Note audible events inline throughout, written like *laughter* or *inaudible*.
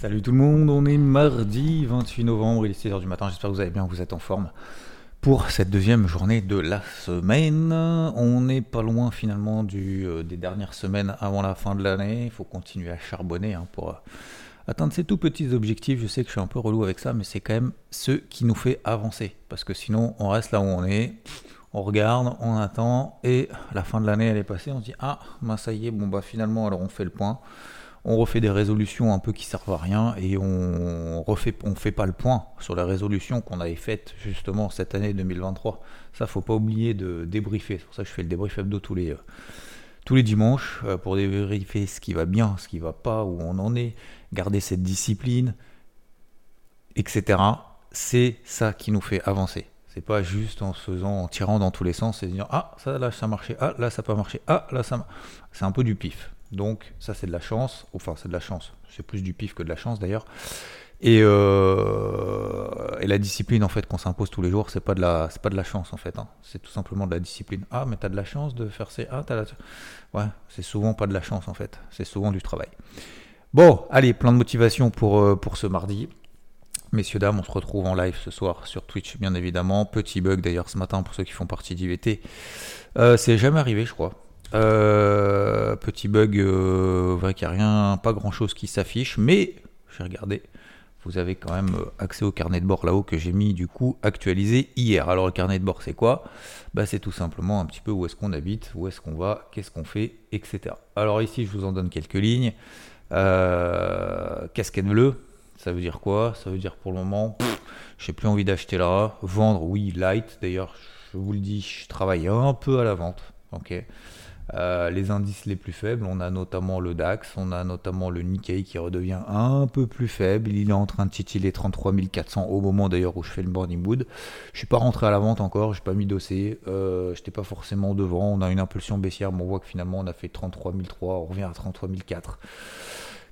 Salut tout le monde, on est mardi 28 novembre, il est 6h du matin, j'espère que vous allez bien, vous êtes en forme. Pour cette deuxième journée de la semaine, on n'est pas loin finalement euh, des dernières semaines avant la fin de l'année. Il faut continuer à charbonner hein, pour euh, atteindre ces tout petits objectifs. Je sais que je suis un peu relou avec ça, mais c'est quand même ce qui nous fait avancer. Parce que sinon, on reste là où on est, on regarde, on attend, et la fin de l'année elle est passée, on se dit ah, bah, ça y est, bon bah finalement alors on fait le point on refait des résolutions un peu qui servent à rien et on refait, fait pas le point sur la résolution qu'on avait faite justement cette année 2023. Ça, faut pas oublier de débriefer. C'est pour ça que je fais le débrief hebdo tous les, euh, tous les dimanches euh, pour débriefer ce qui va bien, ce qui va pas, où on en est, garder cette discipline, etc. C'est ça qui nous fait avancer. C'est pas juste en se faisant, en tirant dans tous les sens et disant ah ça là ça a marché, ah là ça pas marché, ah là ça, c'est un peu du pif. Donc ça c'est de la chance, enfin c'est de la chance, c'est plus du pif que de la chance d'ailleurs. Et, euh, et, la discipline en fait qu'on s'impose tous les jours, c'est pas de la, c'est pas de la chance en fait, hein. c'est tout simplement de la discipline. Ah mais t'as de la chance de faire ces, ah t'as la, ouais, c'est souvent pas de la chance en fait, c'est souvent du travail. Bon, allez, plein de motivation pour euh, pour ce mardi. Messieurs, dames, on se retrouve en live ce soir sur Twitch, bien évidemment. Petit bug d'ailleurs ce matin pour ceux qui font partie d'IVT. Euh, c'est jamais arrivé, je crois. Euh, petit bug, euh, vrai qu'il n'y a rien, pas grand chose qui s'affiche, mais j'ai regardé. Vous avez quand même euh, accès au carnet de bord là-haut que j'ai mis du coup actualisé hier. Alors le carnet de bord c'est quoi? Bah, C'est tout simplement un petit peu où est-ce qu'on habite, où est-ce qu'on va, qu'est-ce qu'on fait, etc. Alors ici je vous en donne quelques lignes. casquette bleue, ça veut dire quoi? Ça veut dire pour le moment, j'ai plus envie d'acheter là. Vendre, oui, light. D'ailleurs, je vous le dis, je travaille un peu à la vente. Ok? Euh, les indices les plus faibles, on a notamment le DAX, on a notamment le Nikkei qui redevient un peu plus faible. Il est en train de titiller 33 400 au moment d'ailleurs où je fais le boarding mood. Je suis pas rentré à la vente encore, j'ai pas mis dossier, euh, j'étais pas forcément devant. On a une impulsion baissière, mais on voit que finalement on a fait 33 003, on revient à 33 004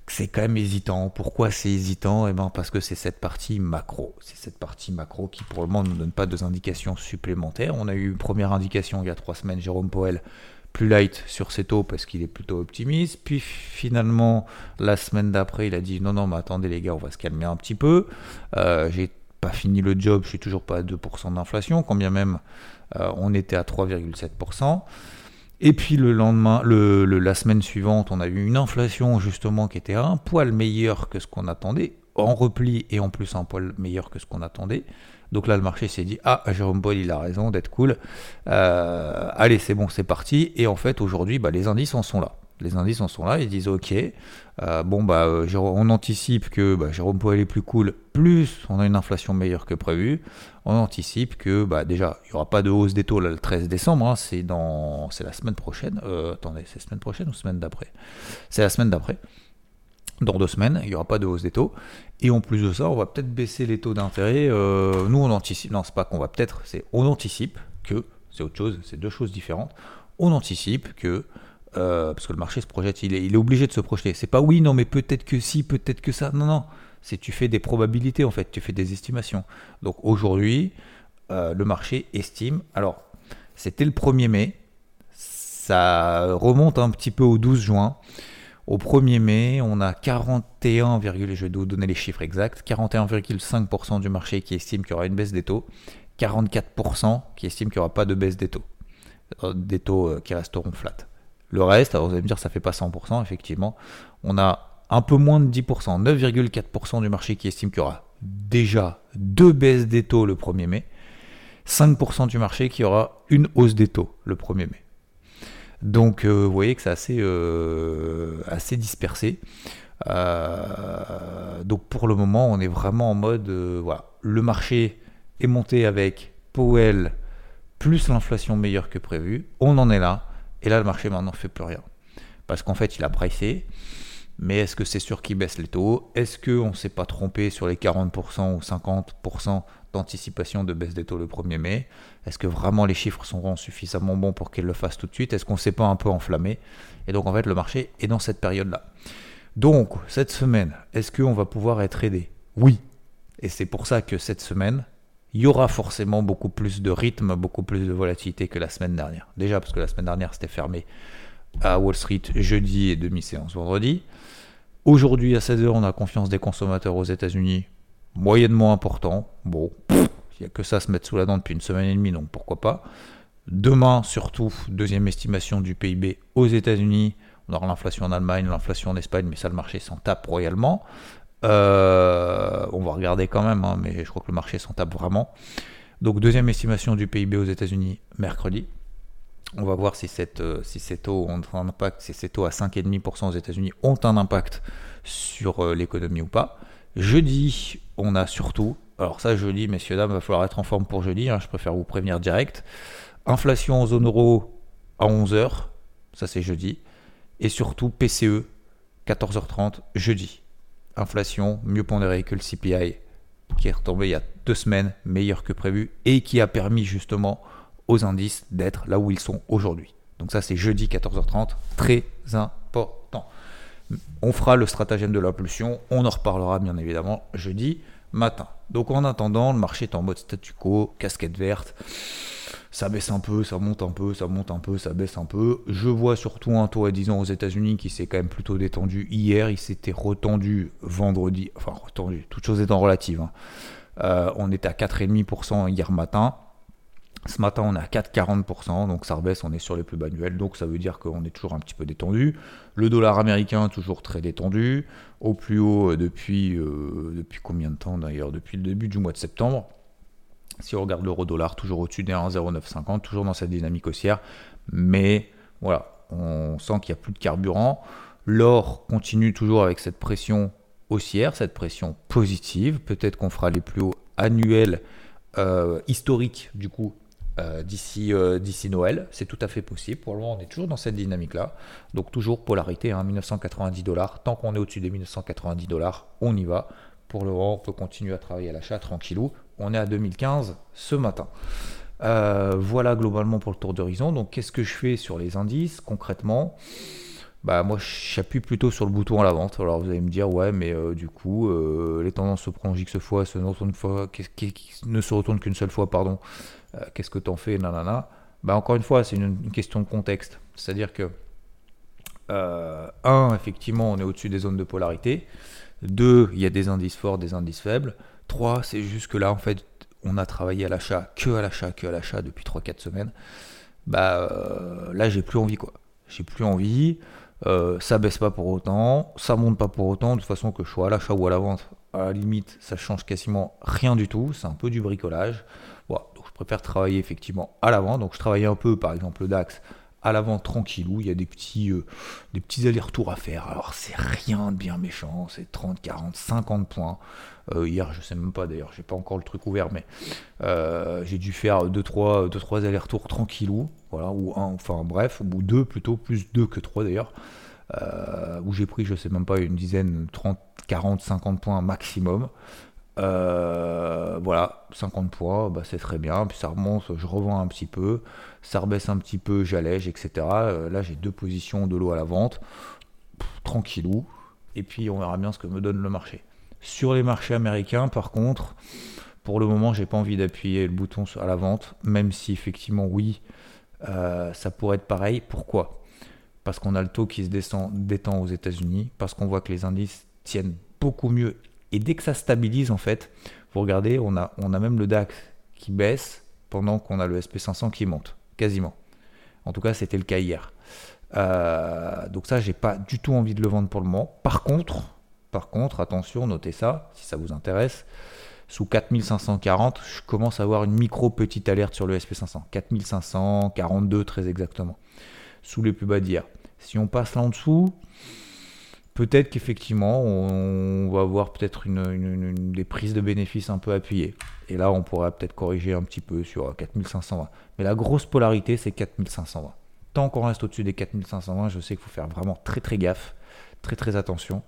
c'est quand même hésitant. Pourquoi c'est hésitant? Eh ben parce que c'est cette partie macro. C'est cette partie macro qui pour le moment ne nous donne pas de indications supplémentaires. On a eu une première indication il y a trois semaines, Jérôme Poel plus light sur ses taux parce qu'il est plutôt optimiste. Puis finalement, la semaine d'après, il a dit non, non, mais attendez les gars, on va se calmer un petit peu. Euh, j'ai pas fini le job, je suis toujours pas à 2% d'inflation, quand bien même euh, on était à 3,7%. Et puis le lendemain, le, la semaine suivante, on a eu une inflation justement qui était un poil meilleure que ce qu'on attendait, en repli et en plus un poil meilleur que ce qu'on attendait. Donc là, le marché s'est dit Ah, Jérôme Paul, il a raison d'être cool. Euh, allez, c'est bon, c'est parti. Et en fait, aujourd'hui, bah, les indices en sont là. Les indices en sont là, ils disent ok, euh, bon bah euh, on anticipe que bah, Jérôme Powell est plus cool, plus on a une inflation meilleure que prévu. On anticipe que bah, déjà il n'y aura pas de hausse des taux le 13 décembre, hein, c'est dans c'est la semaine prochaine. attendez, c'est semaine prochaine ou semaine d'après? C'est la semaine d'après dans deux semaines, il n'y aura pas de hausse des taux. Et en plus de ça, on va peut-être baisser les taux d'intérêt. Euh, nous, on anticipe, non, c'est pas qu'on va peut-être, c'est on anticipe que, c'est autre chose, c'est deux choses différentes. On anticipe que, euh, parce que le marché se projette, il est, obligé de se projeter. C'est pas oui, non, mais peut-être que si, peut-être que ça. Non, non, c'est tu fais des probabilités en fait, tu fais des estimations. Donc aujourd'hui, euh, le marché estime. Alors, c'était le 1er mai, ça remonte un petit peu au 12 juin. Au 1er mai, on a 41, je vais vous donner les chiffres exacts, 41,5% du marché qui estime qu'il y aura une baisse des taux, 44% qui estime qu'il n'y aura pas de baisse des taux, euh, des taux euh, qui resteront flat. Le reste, alors vous allez me dire ça fait pas 100%, effectivement, on a un peu moins de 10%, 9,4% du marché qui estime qu'il y aura déjà deux baisses des taux le 1er mai, 5% du marché qui aura une hausse des taux le 1er mai. Donc euh, vous voyez que c'est assez, euh, dispersé. Euh, donc pour le moment, on est vraiment en mode, voilà, le marché est monté avec Powell plus l'inflation meilleure que prévu. On en est là. Et là, le marché maintenant fait plus rien. Parce qu'en fait, il a pricé. Mais est-ce que c'est sûr qu'ils baissent les taux? Est-ce qu'on ne s'est pas trompé sur les 40% ou 50% d'anticipation de baisse des taux le 1er mai? Est-ce que vraiment les chiffres seront suffisamment bons pour qu'ils le fassent tout de suite? Est-ce qu'on ne s'est pas un peu enflammé? Et donc en fait le marché est dans cette période-là. Donc cette semaine, est-ce qu'on va pouvoir être aidé? Oui. Et c'est pour ça que cette semaine, il y aura forcément beaucoup plus de rythme, beaucoup plus de volatilité que la semaine dernière. Déjà parce que la semaine dernière c'était fermé à Wall Street jeudi et demi-séance vendredi. Aujourd'hui à 16h on a confiance des consommateurs aux États-Unis moyennement important. Bon, il n'y a que ça à se mettre sous la dent depuis une semaine et demie, donc pourquoi pas. Demain surtout, deuxième estimation du PIB aux États-Unis. On aura l'inflation en Allemagne, l'inflation en Espagne, mais ça le marché s'en tape royalement. Euh, on va regarder quand même, hein, mais je crois que le marché s'en tape vraiment. Donc deuxième estimation du PIB aux États-Unis mercredi. On va voir si, cette, euh, si ces taux ont un impact, si ces taux à 5,5% aux États-Unis ont un impact sur euh, l'économie ou pas. Jeudi, on a surtout, alors ça jeudi, messieurs dames, va falloir être en forme pour jeudi, hein, je préfère vous prévenir direct. Inflation en zone euro à 11h, ça c'est jeudi. Et surtout PCE, 14h30 jeudi inflation mieux pondérée que le CPI, qui est retombé il y a deux semaines, meilleur que prévu, et qui a permis justement aux indices d'être là où ils sont aujourd'hui. Donc ça c'est jeudi 14h30, très important. On fera le stratagème de l'impulsion, on en reparlera bien évidemment jeudi matin. Donc en attendant, le marché est en mode statu quo, casquette verte ça baisse un peu, ça monte un peu, ça monte un peu, ça baisse un peu. Je vois surtout un taux à 10 ans aux États-Unis qui s'est quand même plutôt détendu hier. Il s'était retendu vendredi, enfin retendu, toute chose étant relative. Hein. Euh, on était à 4,5% hier matin. Ce matin, on est à 4,40%, donc ça rebaisse, on est sur les plus bas annuels, donc ça veut dire qu'on est toujours un petit peu détendu. Le dollar américain, toujours très détendu, au plus haut euh, depuis, euh, depuis combien de temps d'ailleurs? Depuis le début du mois de septembre. Si on regarde l'euro dollar, toujours au-dessus des 1,0950, toujours dans cette dynamique haussière. Mais voilà, on sent qu'il n'y a plus de carburant. L'or continue toujours avec cette pression haussière, cette pression positive. Peut-être qu'on fera les plus hauts annuels euh, historiques du coup euh, d'ici euh, d'ici Noël. C'est tout à fait possible. Pour le moment, on est toujours dans cette dynamique-là. Donc toujours polarité, hein, 1990 dollars. Tant qu'on est au-dessus des 1990 dollars, on y va. Pour le moment, on peut continuer à travailler à l'achat tranquillou. On est à 2015 ce matin. Euh, voilà globalement pour le tour d'horizon. Donc qu'est-ce que je fais sur les indices concrètement? Bah moi j'appuie plutôt sur le bouton à la vente. Alors vous allez me dire ouais mais du coup les tendances se prolongent X fois, se ne fois, ne se retournent qu'une seule fois pardon. Qu'est-ce que t'en fais nanana. Bah encore une fois c'est une, question de contexte. C'est-à-dire que un effectivement on est au-dessus des zones de polarité. Deux il y a des indices forts, des indices faibles. 3, c'est juste que là, en fait, on a travaillé à l'achat, que à l'achat, que à l'achat depuis 3-4 semaines. Bah euh, là, j'ai plus envie, quoi. J'ai plus envie. Euh, ça baisse pas pour autant, ça monte pas pour autant. De toute façon, que je sois à l'achat ou à la vente, à la limite, ça change quasiment rien du tout. C'est un peu du bricolage. Je préfère travailler effectivement à la vente. Donc je travaillais un peu, par exemple, le DAX à l'avant tranquillou, il y a des petits, euh, des petits allers-retours à faire. Alors c'est rien de bien méchant, c'est 30, 40, 50 points. Euh, hier, je sais même pas d'ailleurs, j'ai pas encore le truc ouvert, mais euh, j'ai dû faire 2-3 deux, trois, allers-retours tranquillou, voilà, ou un, enfin bref, ou deux plutôt, plus deux que trois d'ailleurs. où j'ai pris, je sais même pas, une dizaine, 30, 40, 50 points maximum. Euh, voilà, 50 points, bah, c'est très bien. Puis ça remonte, je revends un petit peu. Ça rebaisse un petit peu, j'allège, etc. Euh, là, j'ai deux positions de l'eau à la vente. tranquillou. Et puis, on verra bien ce que me donne le marché. Sur les marchés américains, par contre, pour le moment, j'ai pas envie d'appuyer le bouton à la vente, même si effectivement, oui, euh, ça pourrait être pareil. Pourquoi? Parce qu'on a le taux qui se descend, détend aux États-Unis, parce qu'on voit que les indices tiennent beaucoup mieux et dès que ça stabilise, en fait, vous regardez, on a, même le DAX qui baisse pendant qu'on a le SP500 qui monte, quasiment. En tout cas, c'était le cas hier. Euh, donc ça, j'ai pas du tout envie de le vendre pour le moment. Par contre, par contre, attention, notez ça, si ça vous intéresse. Sous 4540, je commence à avoir une micro petite alerte sur le SP500. 4542 très exactement. Sous les plus bas d'hier. Si on passe là en dessous, peut-être qu'effectivement, on va avoir peut-être une, des prises de bénéfices un peu appuyées. Et là, on pourrait peut-être corriger un petit peu sur 4520. Mais la grosse polarité, c'est 4520. Tant qu'on reste au-dessus des 4520, je sais qu'il faut faire vraiment très très gaffe. Très très attention.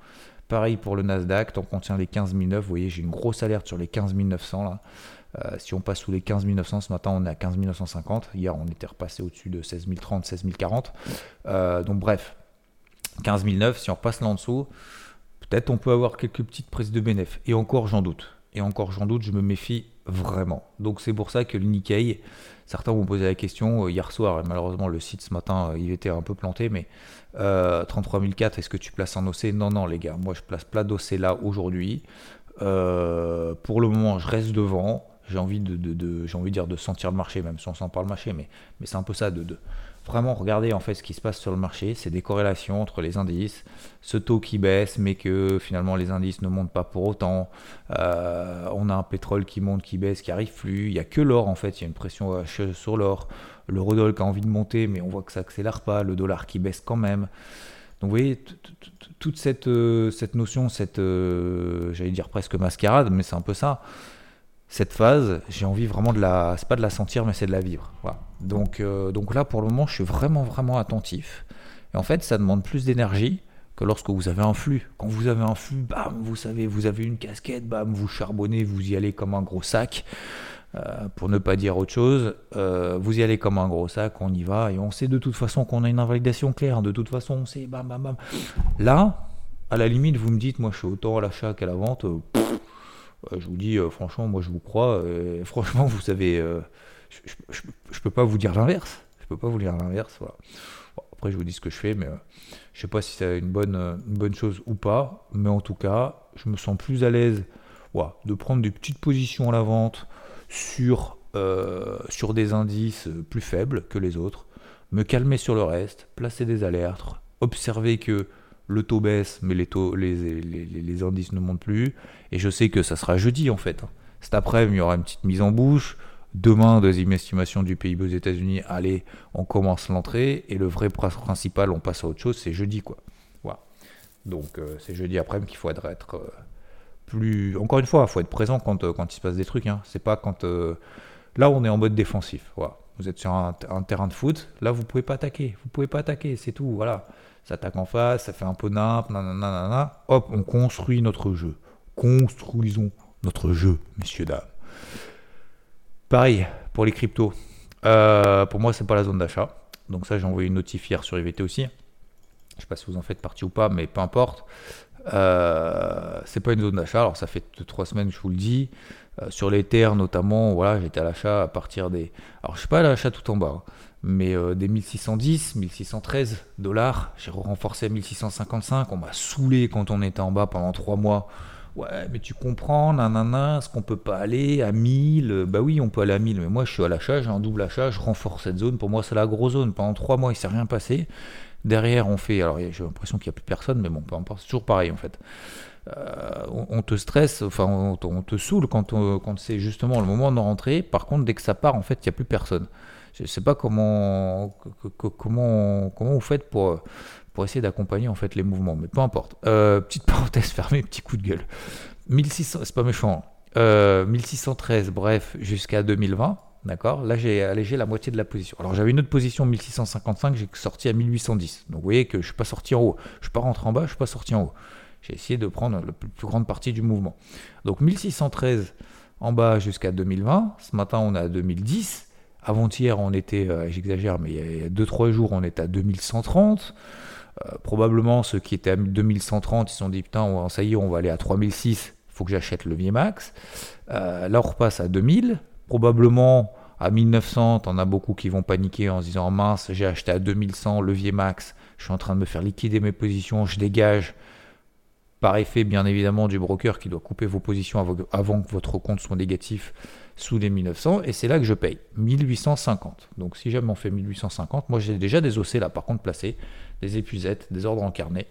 Pareil pour le Nasdaq, tant qu'on tient les 15 009, vous voyez, j'ai une grosse alerte sur les 15 900 là. Euh, si on passe sous les 15 900, ce matin on est à 15 950. Hier on était repassé au-dessus de 16 030, 16 040. donc bref, 15 009, si on repasse là en dessous, peut-être on peut avoir quelques petites prises de bénéfices. Et encore j'en doute. Et encore j'en doute, je me méfie vraiment. Donc c'est pour ça que le Nikkei, certains m'ont posé la question euh, hier soir, et malheureusement le site ce matin, euh, il était un peu planté, mais 33 004, est-ce que tu places un OC Non, non les gars, moi je place plat d'OC là aujourd'hui. pour le moment, je reste devant j'ai envie de, envie de dire de sentir le marché, même si on sent pas le marché, mais, mais c'est un peu ça, de, de, vraiment regarder en fait ce qui se passe sur le marché, c'est des corrélations entre les indices, ce taux qui baisse, mais que finalement les indices ne montent pas pour autant, euh, on a un pétrole qui monte, qui baisse, qui arrive plus, il n'y a que l'or en fait, il y a une pression sur l'or, le redol qui a envie de monter, mais on voit que ça accélère pas, le dollar qui baisse quand même. Donc vous voyez, toute cette, euh, cette notion, cette, euh, j'allais dire presque mascarade, mais c'est un peu ça. Cette phase, j'ai envie vraiment de la, c'est pas de la sentir, mais c'est de la vivre. Donc, euh, donc là, pour le moment, je suis vraiment, vraiment attentif. Et en fait, ça demande plus d'énergie que lorsque vous avez un flux. Quand vous avez un flux, bam, vous savez, vous avez une casquette, bam, vous charbonnez, vous y allez comme un gros sac. Euh, pour ne pas dire autre chose, euh, vous y allez comme un gros sac, on y va, et on sait de toute façon qu'on a une invalidation claire, de toute façon on sait, bam, bam, bam. Là, à la limite, vous me dites, moi je suis autant à l'achat qu'à la vente, je vous dis, franchement, moi je vous crois. *laughs* Franchement, vous savez, je, ne peux pas vous dire l'inverse. Je peux pas vous dire l'inverse. Voilà. après, je vous dis ce que je fais, mais je sais pas si c'est une bonne, bonne chose ou pas. Mais en tout cas, je me sens plus à l'aise de prendre des petites positions à la vente sur, sur des indices plus faibles que les autres, me calmer sur le reste, placer des alertes, observer que le taux baisse, mais les, taux, les, les, indices ne montent plus. Et je sais que ça sera jeudi en fait. Cet après-midi, il y aura une petite mise en bouche. Demain, deuxième estimation du PIB aux États-Unis. Allez, on commence l'entrée. Et le vrai principal, on passe à autre chose, c'est jeudi quoi. Voilà. Donc euh, c'est jeudi après-midi qu'il faut être, euh, plus. Encore une fois, il faut être présent quand, euh, quand il se passe des trucs. Hein. C'est pas quand. Là, on est en mode défensif. Voilà. Vous êtes sur un, terrain de foot. Là, vous pouvez pas attaquer. Vous pouvez pas attaquer. C'est tout. Voilà ça attaque en face, ça fait un peu nimp, nanana, hop, on construit notre jeu. Construisons notre jeu, messieurs, dames. Pareil pour les cryptos. Euh, pour moi, c'est pas la zone d'achat. Donc ça, j'ai envoyé une notif hier sur IVT aussi. Je sais pas si vous en faites partie ou pas, mais peu importe. Euh, c'est pas une zone d'achat. Alors ça fait trois semaines, je vous le dis. Euh, sur les terres notamment, voilà, j'étais à l'achat à partir des. Alors je suis pas à l'achat tout en bas. Hein mais des 1610, 1613 dollars, j'ai renforcé à 1655, on m'a saoulé quand on était en bas pendant 3 mois. Ouais, mais tu comprends, nanana, est-ce qu'on peut pas aller à 1000 Bah oui, on peut aller à 1000, mais moi je suis à l'achat, j'ai un double achat, je renforce cette zone, pour moi c'est la grosse zone. Pendant 3 mois, il s'est rien passé. Derrière, on fait, alors j'ai l'impression qu'il n'y a plus personne, mais bon, c'est toujours pareil en fait. Euh, on, te stresse, enfin on, te saoule quand, quand c'est justement le moment de rentrer. Par contre, dès que ça part, en fait, il n'y a plus personne. Je ne sais pas comment, comment, comment vous faites pour, pour essayer d'accompagner en fait les mouvements, mais peu importe. Euh, petite *laughs* parenthèse fermée, petit coup de gueule. 1600, c'est pas méchant. 1613, euh, bref, jusqu'à 2020. D'accord Là, j'ai allégé la moitié de la position. Alors, j'avais une autre position 1655, j'ai sorti à 1810. Donc, vous voyez que je ne suis pas sorti en haut. Je ne suis pas rentré en bas, je ne suis pas sorti en haut. J'ai essayé de prendre la plus, grande partie du mouvement. Donc, 1613 en bas jusqu'à 2020. Ce matin, on est à 2010. Avant-hier, on était, euh, j'exagère, mais il y a 2-3 jours, on était à 2130. Euh, probablement, ceux qui étaient à 2130, ils se sont dit Putain, ça y est, on va aller à 3006, il faut que j'achète le levier max. Euh, là, on repasse à 2000. Probablement, à 1900, t'en as beaucoup qui vont paniquer en se disant Mince, j'ai acheté à 2100, levier max, je suis en train de me faire liquider mes positions, je dégage. Par effet, bien évidemment, du broker qui doit couper vos positions avant que votre compte soit négatif sous les 1900 et c'est là que je paye 1850. Donc si jamais on fait 1850, moi j'ai déjà des OC là par contre placés, des épuisettes, des ordres en carnet,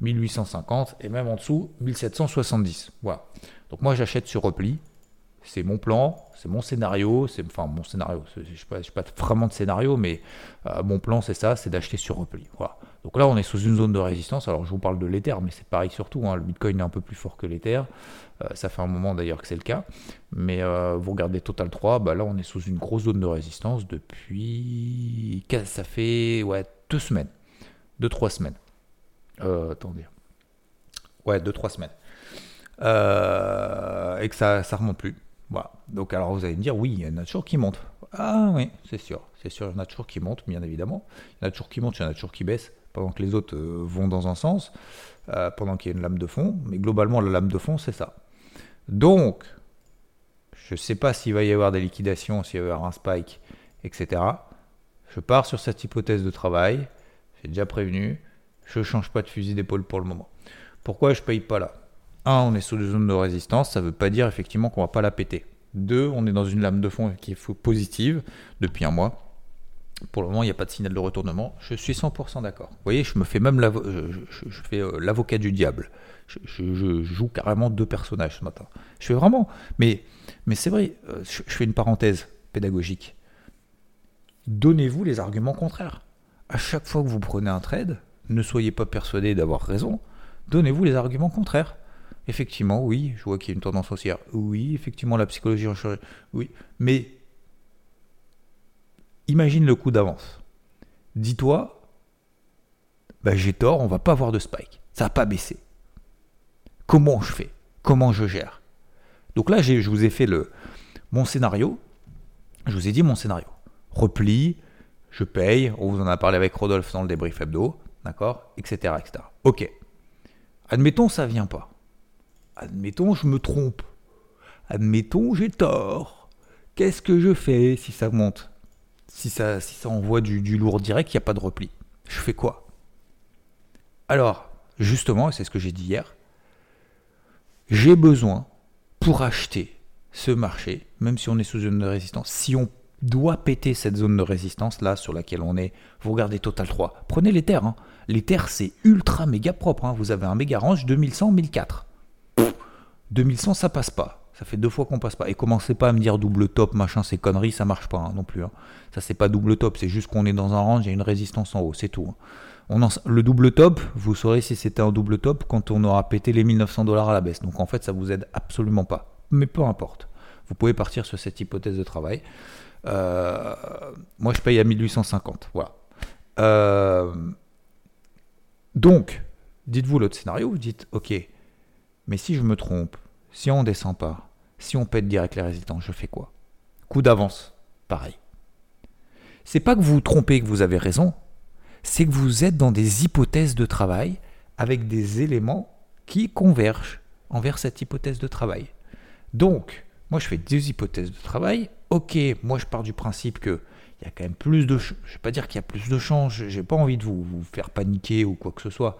1850 et même en dessous 1770. Voilà. Donc moi j'achète sur repli, c'est mon plan, c'est mon scénario, c'est enfin mon scénario, je ne sais, pas vraiment de scénario, mais euh, mon plan c'est ça, c'est d'acheter sur repli. Voilà. Donc là on est sous une zone de résistance, alors je vous parle de l'Ether, mais c'est pareil surtout, hein. le Bitcoin est un peu plus fort que l'Ether, euh, ça fait un moment d'ailleurs que c'est le cas, mais euh, vous regardez Total 3, bah là on est sous une grosse zone de résistance depuis, ça fait ouais, deux semaines, deux trois semaines. attendez, Ouais, 2-3 semaines. Euh, et que ça ne remonte plus. Voilà. Donc, alors vous allez me dire, oui, il y en a toujours qui montent. Ah oui, c'est sûr. C'est sûr, il y en a toujours qui montent, bien évidemment. Il y en a toujours qui montent, il y en a toujours qui baissent, pendant que les autres euh, vont dans un sens, euh, pendant qu'il y a une lame de fond. Mais globalement, la lame de fond, c'est ça. Donc, je ne sais pas s'il va y avoir des liquidations, s'il va y avoir un spike, etc. Je pars sur cette hypothèse de travail. Déjà prévenu. Je change pas de fusil d'épaule pour le moment. Pourquoi je paye pas là? Un, on est sous une zone de résistance. Ça ne veut pas dire effectivement qu'on ne va pas la péter. Deux, on est dans une lame de fond qui est positive depuis un mois. Pour le moment, il n'y a pas de signal de retournement. Je suis 100% d'accord. Vous voyez, je me fais même euh, l'avocat du diable. Je, joue carrément deux personnages ce matin. Je fais vraiment. Mais, mais c'est vrai, euh, je, fais une parenthèse pédagogique. Donnez-vous les arguments contraires. À chaque fois que vous prenez un trade, ne soyez pas persuadé d'avoir raison. Donnez-vous les arguments contraires. Effectivement, oui, je vois qu'il y a une tendance haussière. Oui, effectivement, la psychologie en. Oui, mais imagine le coup d'avance. Dis-toi, bah, j'ai tort, on va pas avoir de spike. Ça va pas baisser. Comment je fais? Comment je gère? Donc là, je vous ai fait le, mon scénario. Je vous ai dit mon scénario. Repli, je paye, on vous en a parlé avec Rodolphe dans le débrief hebdo, d'accord, etc., etc. Ok. Admettons, ça vient pas. Admettons, je me trompe. Admettons, j'ai tort. Qu'est-ce que je fais si ça monte? Si ça, si ça envoie du, lourd direct, il n'y a pas de repli. Je fais quoi? Alors, justement, c'est ce que j'ai dit hier, j'ai besoin, pour acheter ce marché, même si on est sous de résistance, si on doit péter cette zone de résistance là sur laquelle on est, vous regardez Total 3, prenez les terres. Hein. Les terres, c'est ultra méga propre. Hein. Vous avez un méga range 2100, 1004. 2100, ça passe pas. Ça fait deux fois qu'on passe pas. Et commencez pas à me dire double top, machin, ces conneries, ça marche pas hein, non plus. Ça, c'est pas double top, c'est juste qu'on est dans un range, il y une résistance en haut, c'est tout. Le double top, vous saurez si c'était un double top quand on aura pété les 1900 dollars à la baisse. Donc en fait, ça vous aide absolument pas. Mais peu importe. Vous pouvez partir sur cette hypothèse de travail. Euh, moi, je paye à 1850. Voilà. Euh, donc, dites-vous l'autre scénario. Vous dites, ok, mais si je me trompe, si on descend pas, si on pète direct les résultats, je fais quoi? Coup d'avance, pareil. C'est pas que vous vous trompez que vous avez raison, c'est que vous êtes dans des hypothèses de travail avec des éléments qui convergent envers cette hypothèse de travail. Donc, moi je fais deux hypothèses de travail. Ok, moi je pars du principe que il y a quand même plus de... Je ne vais pas dire qu'il y a plus de change, j'ai pas envie de vous, vous, faire paniquer ou quoi que ce soit.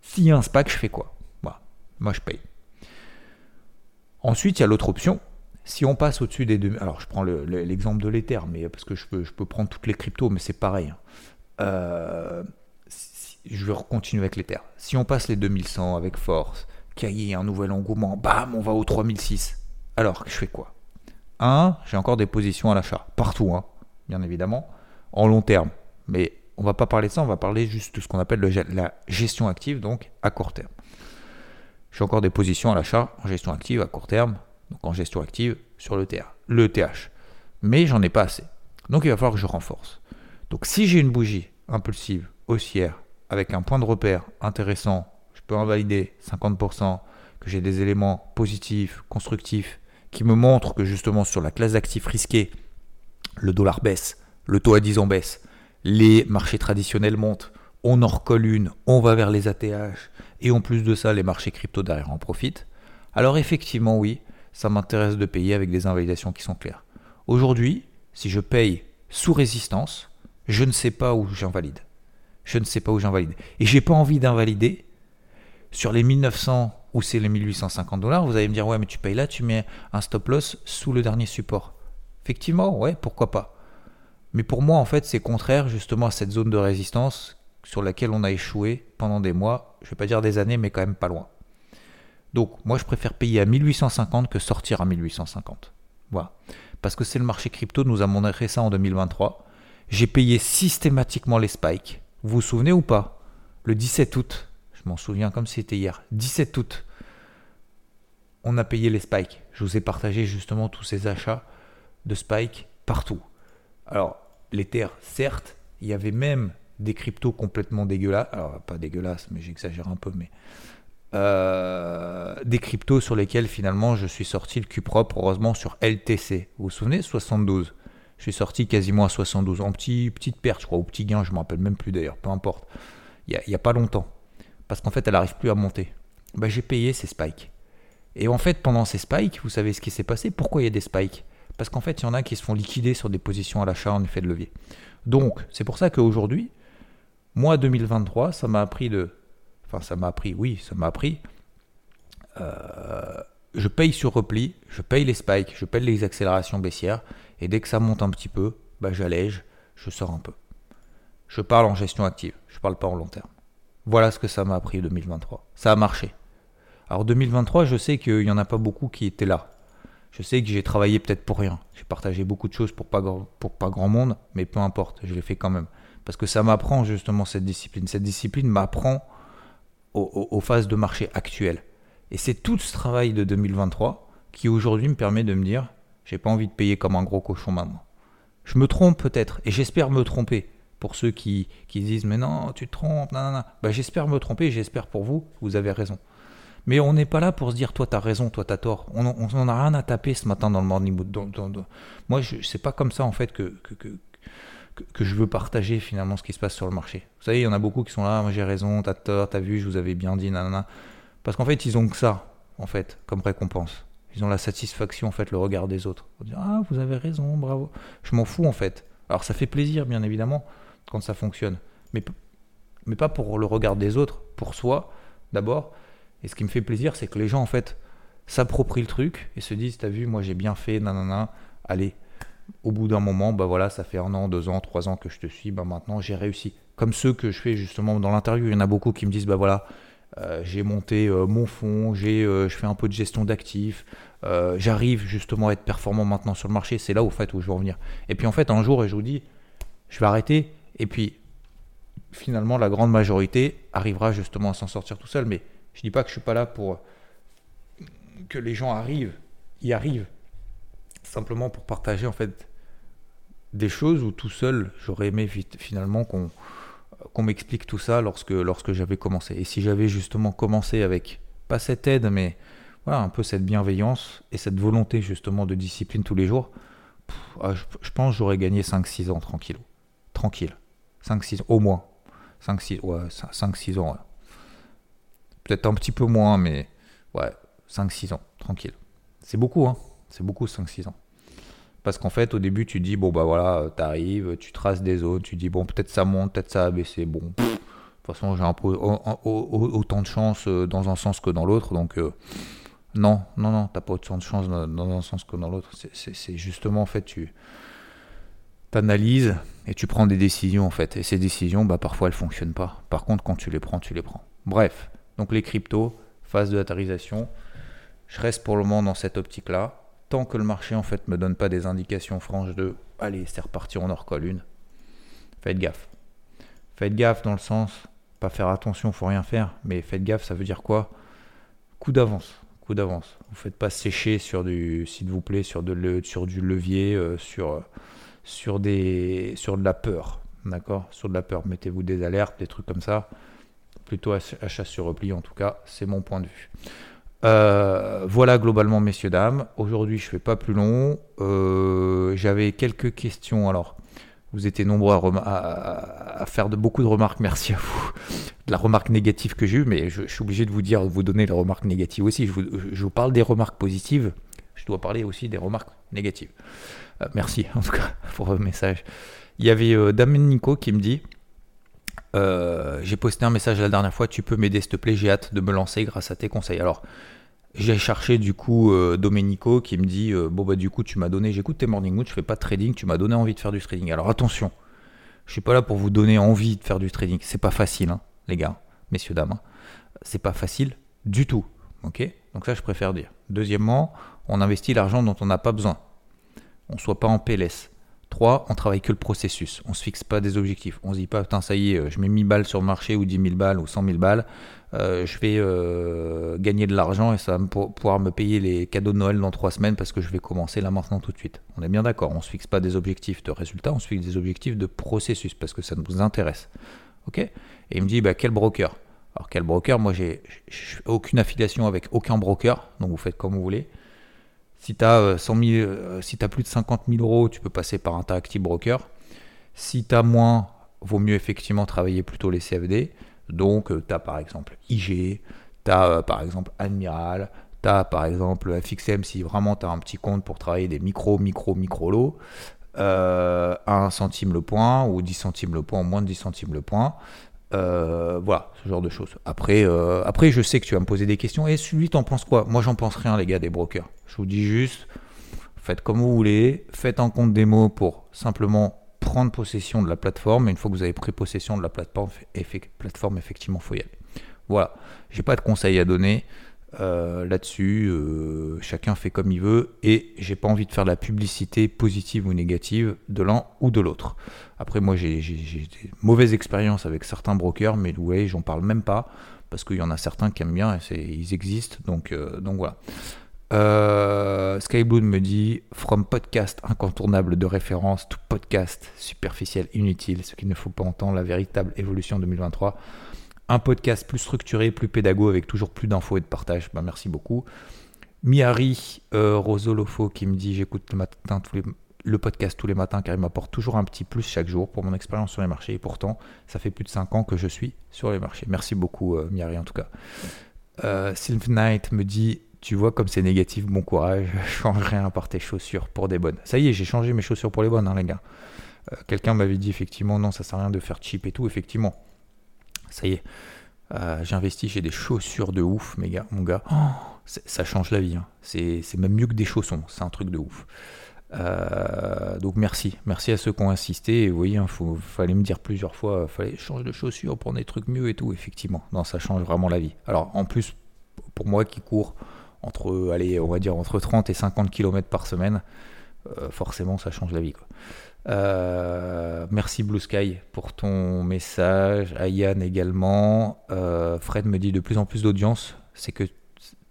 S'il y a un SPAC, je fais quoi? Moi je paye. Ensuite, il y a l'autre option. Si on passe au-dessus des deux... Alors, je prends l'exemple de l'Ether, mais parce que je peux, je peux prendre toutes les cryptos, mais c'est pareil. Hein. Euh, je vais continuer avec l'Ether. Si on passe les 2100 avec force, qu'il y ait un nouvel engouement, bam, on va au 3006. Alors, je fais quoi? Un, j'ai encore des positions à l'achat, partout, hein, bien évidemment, en long terme. Mais on va pas parler de ça, on va parler juste de ce qu'on appelle la gestion active, donc à court terme. J'ai encore des positions à l'achat en gestion active à court terme, donc en gestion active sur le, TH. le. Mais j'en ai pas assez. Donc il va falloir que je renforce. Donc si j'ai une bougie impulsive haussière avec un point de repère intéressant, je peux invalider 50%, que j'ai des éléments positifs, constructifs, qui me montrent que justement sur la classe d'actifs risqués, le dollar baisse, le taux à 10 ans baisse, les marchés traditionnels montent, on en recolle une, on va vers les ATH, et en plus de ça, les marchés crypto derrière en profitent, alors effectivement, oui, ça m'intéresse de payer avec des invalidations qui sont claires. Aujourd'hui, si je paye sous résistance, je ne sais pas où j'invalide. Je ne sais pas où j'invalide. Et j'ai pas envie d'invalider sur les 1900 ou c'est les 1850 dollars. Vous allez me dire, ouais, mais tu payes là, tu mets un stop loss sous le dernier support. Effectivement, ouais, pourquoi pas. Mais pour moi, en fait, c'est contraire justement à cette zone de résistance sur laquelle on a échoué pendant des mois, je vais pas dire des années, mais quand même pas loin. Donc moi je préfère payer à 1850 que sortir à 1850. Voilà. Parce que c'est le marché crypto, nous a montré ça en 2023. J'ai payé systématiquement les spikes. Vous vous souvenez ou pas? Le 17 août, je m'en souviens comme c'était hier, 17 août, on a payé les spikes. Je vous ai partagé justement tous ces achats de spikes partout. Alors, l'Ether, certes, il y avait même des cryptos complètement dégueulasses. Alors, pas dégueulasses, mais j'exagère un peu, mais. Euh, des cryptos sur lesquels finalement je suis sorti le cul propre, heureusement sur LTC. Vous vous souvenez? 72. Je suis sorti quasiment à 72, en petit, petite perte, je crois, ou petit gain, je ne me rappelle même plus d'ailleurs, peu importe. Il n'y a, pas longtemps. Parce qu'en fait, elle n'arrive plus à monter. Bah, j'ai payé ces spikes. Et en fait, pendant ces spikes, vous savez ce qui s'est passé? Pourquoi il y a des spikes? Parce qu'en fait, il y en a qui se font liquider sur des positions à l'achat en effet de levier. Donc, c'est pour ça qu'aujourd'hui, moi, 2023, ça m'a appris de. Enfin, ça m'a appris, oui, ça m'a appris. Euh, je paye sur repli, je paye les spikes, je paye les accélérations baissières, et dès que ça monte un petit peu, bah, j'allège, je sors un peu. Je parle en gestion active, je parle pas en long terme. Voilà ce que ça m'a appris 2023. Ça a marché. Alors 2023, je sais qu'il n'y en a pas beaucoup qui étaient là. Je sais que j'ai travaillé peut-être pour rien. J'ai partagé beaucoup de choses pour pas, pour pas grand monde, mais peu importe, je l'ai fait quand même. Parce que ça m'apprend justement cette discipline. Cette discipline m'apprend aux, phases de marché actuelles. Et c'est tout ce travail de 2023 qui aujourd'hui me permet de me dire, j'ai pas envie de payer comme un gros cochon maintenant. Je me trompe peut-être, et j'espère me tromper. Pour ceux qui, qui disent, mais non, tu te trompes, non, non. Bah, j'espère me tromper, j'espère pour vous, vous avez raison. Mais on n'est pas là pour se dire toi t'as raison, toi t'as tort. On n'en a rien à taper ce matin dans le morning mood. Moi, je c'est pas comme ça en fait que que, que, je veux partager finalement ce qui se passe sur le marché. Vous savez, il y en a beaucoup qui sont là, moi j'ai raison, t'as tort, t'as vu, je vous avais bien dit, nanana. Parce qu'en fait, ils ont que ça, en fait, comme récompense. Ils ont la satisfaction, en fait, le regard des autres. Dire, ah, vous avez raison, bravo. Je m'en fous, en fait. Alors, ça fait plaisir, bien évidemment, quand ça fonctionne. Mais, mais pas pour le regard des autres, pour soi, d'abord. Et ce qui me fait plaisir, c'est que les gens, en fait, s'approprient le truc et se disent T'as vu, moi j'ai bien fait, nanana, allez. Au bout d'un moment, bah voilà, ça fait un an, deux ans, trois ans que je te suis, bah maintenant j'ai réussi. Comme ceux que je fais justement dans l'interview, il y en a beaucoup qui me disent Bah voilà, euh, j'ai monté euh, mon fonds, j'ai, euh, je fais un peu de gestion d'actifs, j'arrive justement à être performant maintenant sur le marché. C'est là où, fait, où je veux revenir. Et puis en fait, un jour, et je vous dis Je vais arrêter. Et puis finalement, la grande majorité arrivera justement à s'en sortir tout seul. Mais je dis pas que je suis pas là pour que les gens arrivent, y arrivent, simplement pour partager en fait des choses où tout seul j'aurais aimé finalement qu'on m'explique tout ça lorsque lorsque j'avais commencé. Et si j'avais justement commencé avec pas cette aide, mais voilà un peu cette bienveillance et cette volonté justement de discipline tous les jours, ah, je, je, pense j'aurais gagné 5-6 ans tranquille. Tranquille. 5-6 au moins. 5-6 ouais, 5-6 ans. Peut-être un petit peu moins, mais ouais, 5-6 ans, tranquille. C'est beaucoup, hein. C'est beaucoup 5-6 ans. Parce qu'en fait, au début, tu dis, bon, bah voilà, t'arrives, tu traces des zones, tu dis, bon, peut-être ça monte, peut-être ça a baissé. Bon, de toute façon, j'ai un peu autant de chance euh, dans un sens que dans l'autre. Donc, euh, non, non, non, t'as pas autant de chance dans un sens que dans l'autre. C'est justement, en fait, tu t'analyses et tu prends des décisions, en fait. Et ces décisions, bah, parfois, elles fonctionnent pas. Par contre, quand tu les prends, tu les prends. Bref, donc les cryptos, phase de latérisation. Je reste pour le moment dans cette optique-là. Tant que le marché en fait me donne pas des indications franches de allez, c'est reparti, on en recolle une. Faites gaffe. Faites gaffe dans le sens, pas faire attention, faut rien faire, mais faites gaffe, ça veut dire quoi? Coup d'avance, coup d'avance. Vous faites pas sécher sur du, s'il vous plaît, sur, de sur du levier, euh, sur, sur, des, sur de la peur, d'accord? Sur de la peur. Mettez-vous des alertes, des trucs comme ça plutôt achat sur repli en tout cas, c'est mon point de vue. Euh, voilà globalement messieurs dames. Aujourd'hui je fais pas plus long. Euh, j'avais quelques questions. Alors vous étiez nombreux à, faire de beaucoup de remarques. Merci à vous. De la remarque négative que j'ai eue, mais je, suis obligé de vous dire, vous donner les remarques négatives aussi. Je vous, parle des remarques positives. Je dois parler aussi des remarques négatives. Euh, merci *laughs* en tout cas pour vos messages. Il y avait Damien Nico qui me dit euh, j'ai posté un message la dernière fois, tu peux m'aider s'il te plaît, j'ai hâte de me lancer grâce à tes conseils. Alors, j'ai cherché du coup euh, Domenico qui me dit euh, bon bah du coup tu m'as donné, j'écoute tes morning mood, je fais pas de trading, tu m'as donné envie de faire du trading. Alors attention, je suis pas là pour vous donner envie de faire du trading, c'est pas facile hein, les gars, messieurs dames, hein. c'est pas facile du tout, ok? Donc ça je préfère dire. Deuxièmement, on investit l'argent dont on n'a pas besoin, on soit pas en PLS. 3, on travaille que le processus. On se fixe pas des objectifs. On se dit pas, putain, ça y est, je mets 1000 balles sur le marché ou 10 000 balles ou 100 000 balles. Euh, je vais euh, gagner de l'argent et ça va pouvoir me payer les cadeaux de Noël dans 3 semaines parce que je vais commencer là maintenant tout de suite. On est bien d'accord. On se fixe pas des objectifs de résultats, on se fixe des objectifs de processus parce que ça nous intéresse. Ok? Et il me dit, bah, quel broker? Alors quel broker? Moi, j'ai aucune affiliation avec aucun broker, donc vous faites comme vous voulez. Si tu as, 100 si as plus de 50 000 euros, tu peux passer par Interactive Broker. Si tu as moins, vaut mieux effectivement travailler plutôt les CFD. Donc, euh, tu as par exemple IG, tu as euh, par exemple Admiral, tu as par exemple FXM si vraiment tu as un petit compte pour travailler des micro, micro, micro lots. Euh, 1 centime le point ou 10 centimes le point moins de 10 centimes le point. Euh, voilà, ce genre de choses. Après, euh, après, je sais que tu vas me poser des questions. Et celui, t'en penses quoi? Moi, j'en pense rien, les gars, des brokers. Je vous dis juste, faites comme vous voulez. Faites un compte démo pour simplement prendre possession de la plateforme. Et une fois que vous avez pris possession de la plateforme, plateforme effectivement, faut y aller. Voilà. J'ai pas de conseils à donner. Euh, là-dessus. Euh, chacun fait comme il veut et j'ai pas envie de faire de la publicité positive ou négative de l'un ou de l'autre. Après, moi, j'ai des mauvaises expériences avec certains brokers, mais voyez, j'en parle même pas parce qu'il y en a certains qui aiment bien et ils existent. Donc, euh, voilà. Skyblue me dit From podcast incontournable de référence to podcast superficiel inutile, ce qu'il ne faut pas entendre, la véritable évolution 2023 un podcast plus structuré, plus pédago, avec toujours plus d'infos et de partage. Ben, merci beaucoup. Miari euh, Rosolofo qui me dit j'écoute le, matin, le podcast tous les matins car il m'apporte toujours un petit plus chaque jour pour mon expérience sur les marchés. Et pourtant, ça fait plus de 5 ans que je suis sur les marchés. Merci beaucoup, euh, Miari, en tout cas. Euh, Knight me dit tu vois comme c'est négatif, bon courage, *laughs* change rien par tes chaussures pour des bonnes. Ça y est, j'ai changé mes chaussures pour les bonnes, hein, les gars. Euh, quelqu'un m'avait dit effectivement non, ça sert à rien de faire cheap et tout. Effectivement, ça y est, euh, j'investis, j'ai des chaussures de ouf, mes gars, mon gars. Oh, ça change la vie. Hein. C'est même mieux que des chaussons. C'est un truc de ouf. Euh, donc merci, merci à ceux qui ont insisté. Et vous voyez, il hein, fallait me dire plusieurs fois, il fallait changer de chaussures pour des trucs mieux et tout. Effectivement, non, ça change vraiment la vie. Alors en plus, pour moi qui cours entre, allez, on va dire entre 30 et 50 km par semaine, euh, forcément, ça change la vie. Quoi. Euh, merci Blue Sky pour ton message. Ayan également. Euh, Fred me dit de plus en plus d'audience. C'est que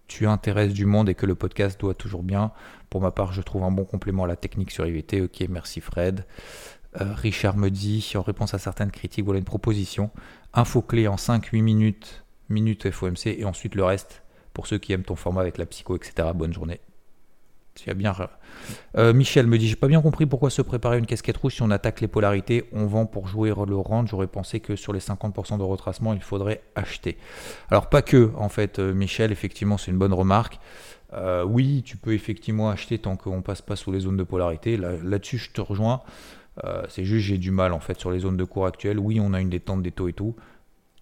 tu intéresses du monde et que le podcast doit toujours bien. Pour ma part, je trouve un bon complément à la technique sur IVT. Ok, merci Fred. Euh, Richard me dit, en réponse à certaines critiques, voilà une proposition. Info clé en 5-8 minutes, minutes FOMC et ensuite le reste pour ceux qui aiment ton format avec la psycho, etc. Bonne journée. Euh, Michel me dit J'ai pas bien compris pourquoi se préparer une casquette rouge si on attaque les polarités, on vend pour jouer le range. J'aurais pensé que sur les 50% de retracement, il faudrait acheter. Alors, pas que, en fait, euh, Michel, effectivement, c'est une bonne remarque. Euh, oui, tu peux effectivement acheter tant qu'on passe pas sous les zones de polarité. Là-dessus, je te rejoins. c'est juste j'ai du mal en fait sur les zones de cours actuelles. Oui, on a une détente des taux et tout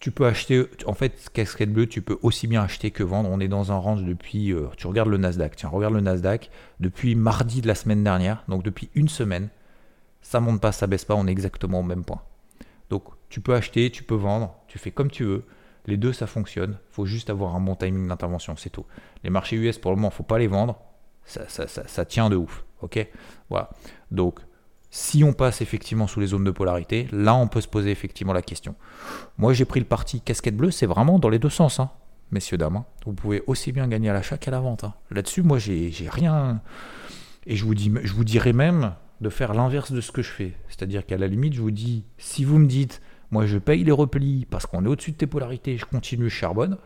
tu peux acheter, en fait, casquette bleue, tu peux aussi bien acheter que vendre. On est dans un range depuis, euh, tu regardes le Nasdaq, tiens, regarde le Nasdaq, depuis mardi de la semaine dernière, donc depuis une semaine, ça monte pas, ça baisse pas, on est exactement au même point. Donc tu peux acheter, tu peux vendre, tu fais comme tu veux. Les deux, ça fonctionne. Faut juste avoir un bon timing d'intervention, c'est tout. Les marchés US, pour le moment, faut pas les vendre. Ça, ça, ça, ça tient de ouf. Ok? Voilà. Donc, si on passe effectivement sous les zones de polarité, là on peut se poser effectivement la question. Moi j'ai pris le parti casquette bleue, c'est vraiment dans les deux sens, hein, messieurs, dames. Hein. Vous pouvez aussi bien gagner à l'achat qu'à la vente. Hein. Là-dessus, moi j'ai rien. Et je vous, dis, je vous dirais même de faire l'inverse de ce que je fais. C'est-à-dire qu'à la limite, je vous dis, si vous me dites, moi je paye les replis parce qu'on est au-dessus de tes polarités, je continue, je charbonne,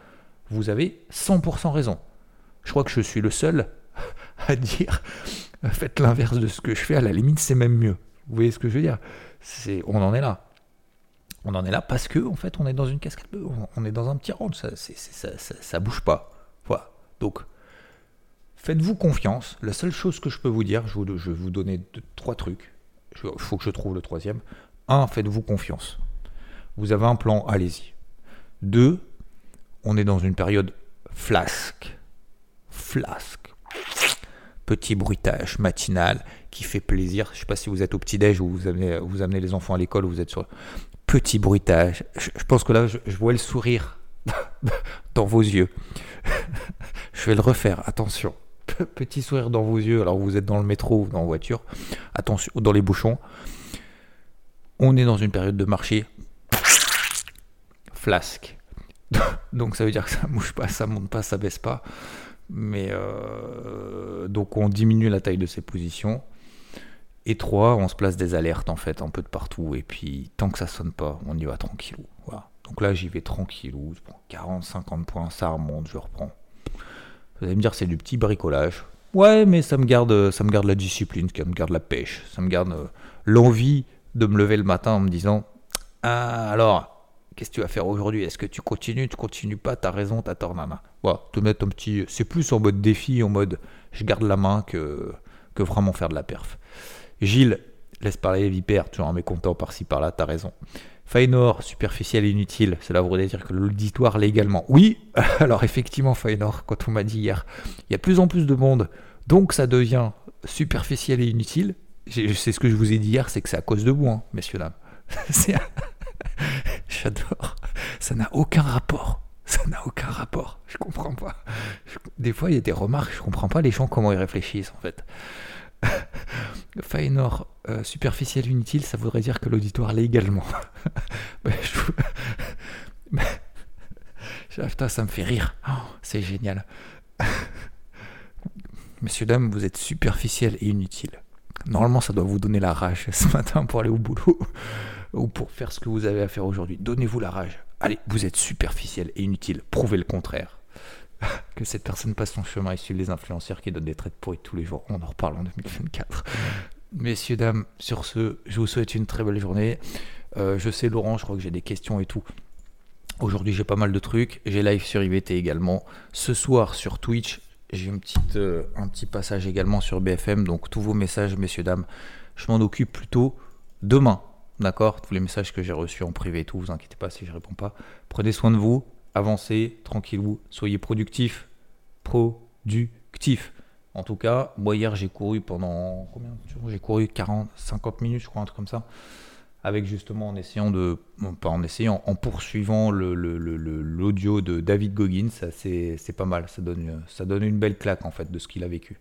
vous avez 100% raison. Je crois que je suis le seul à dire faites l'inverse de ce que je fais, à la limite c'est même mieux. Vous voyez ce que je veux dire? C'est, On en est là. On en est là parce que en fait on est dans une cascade on est dans un petit round, ça, ça, bouge pas. Voilà. Donc faites-vous confiance. La seule chose que je peux vous dire, je, vais vous donner trois trucs. Il faut que je trouve le troisième. Un, faites-vous confiance. Vous avez un plan, allez-y. Deux, on est dans une période flasque. Flasque petit bruitage matinal qui fait plaisir. Je ne sais pas si vous êtes au petit-déj ou vous amenez, les enfants à l'école ou vous êtes sur petit bruitage. Je, pense que là, je, vois le sourire *laughs* dans vos yeux. *laughs* je vais le refaire, attention. petit sourire dans vos yeux, alors vous êtes dans le métro ou dans la voiture, attention, dans les bouchons. On est dans une période de marché flasque. *laughs* Donc ça veut dire que ça bouge pas, ça monte pas, ça baisse pas. Mais euh, donc on diminue la taille de ses positions. Et trois, on se place des alertes en fait un peu de partout. Et puis tant que ça sonne pas, on y va tranquillou. Voilà. Donc là j'y vais tranquillou, je prends 40, 50 points, ça remonte, je reprends. Vous allez me dire c'est du petit bricolage. Ouais, mais ça me garde, ça me garde la discipline, ça me garde la pêche, ça me garde euh, l'envie de me lever le matin en me disant Ah alors, Qu'est-ce que tu vas faire aujourd'hui? Est-ce que tu continues? Tu continues pas? T'as raison, t'as tort, nana. Voilà, te mettre un petit. C'est plus en mode défi, en mode je garde la main que, que vraiment faire de la perf. Gilles, laisse parler les vipères, toujours un mécontent par-ci par-là, t'as raison. Fainor, superficiel et inutile, cela voudrait dire que l'auditoire légalement. Oui, *laughs* alors effectivement, Fainor, quand on m'a dit hier, il y a plus en plus de monde, donc ça devient superficiel et inutile. C'est ce que je vous ai dit hier, c'est que c'est à cause de vous, hein, messieurs, dames. *laughs* *laughs* J'adore. Ça n'a aucun rapport. Ça n'a aucun rapport. Je comprends pas. Des fois, il y a des remarques, je comprends pas les gens comment ils réfléchissent en fait. *laughs* Fainor euh, superficiel inutile, ça voudrait dire que l'auditoire l'est également. *laughs* ben, je... *laughs* ça me fait rire. Oh, c'est génial. Messieurs, dames, vous êtes superficiel et inutile. Normalement, ça doit vous donner la rage ce matin pour aller au boulot ou pour faire ce que vous avez à faire aujourd'hui. Donnez-vous la rage. Allez, vous êtes superficiel et inutile. Prouvez le contraire. *laughs* que cette personne passe son chemin et suive les influenceurs qui donnent des traites pourries tous les jours. On en reparle en 2024. *laughs* Messieurs, dames, sur ce, je vous souhaite une très belle journée. Euh, je sais, Laurent, je crois que j'ai des questions et tout. Aujourd'hui, j'ai pas mal de trucs. J'ai live sur IVT également. Ce soir, sur Twitch, j'ai euh, un petit passage également sur BFM. Donc, tous vos messages, messieurs, dames, je m'en occupe plutôt demain. D'accord Tous les messages que j'ai reçus en privé et tout, vous inquiétez pas si je réponds pas. Prenez soin de vous, avancez, tranquillou, soyez productif. Productif. En tout cas, moi hier j'ai couru pendant combien J'ai couru 40, 50 minutes, je crois, un truc comme ça avec justement en essayant de, pas en essayant, en poursuivant l'audio de David Goggins, c'est pas mal, ça donne, une belle claque en fait de ce qu'il a vécu.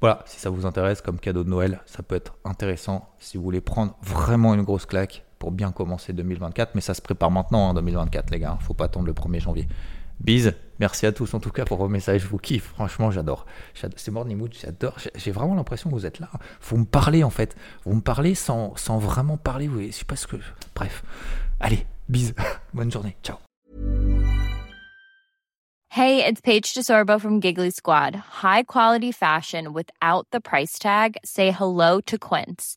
Voilà, si ça vous intéresse comme cadeau de Noël, ça peut être intéressant si vous voulez prendre vraiment une grosse claque pour bien commencer 2024, mais ça se prépare maintenant en hein, 2024 les gars, faut pas attendre le 1er janvier. Bise, merci à tous en tout cas pour vos messages, je vous kiffe, franchement j'adore. C'est Morning Mood, j'adore, j'ai vraiment l'impression que vous êtes là. Vous me parlez en fait, vous me parlez sans, sans vraiment parler, vous, je sais pas ce que... Bref, allez, bise, *laughs* bonne journée, ciao. Hey, it's Paige DeSorbo from Giggly Squad. High quality fashion without the price tag, say hello to Quince.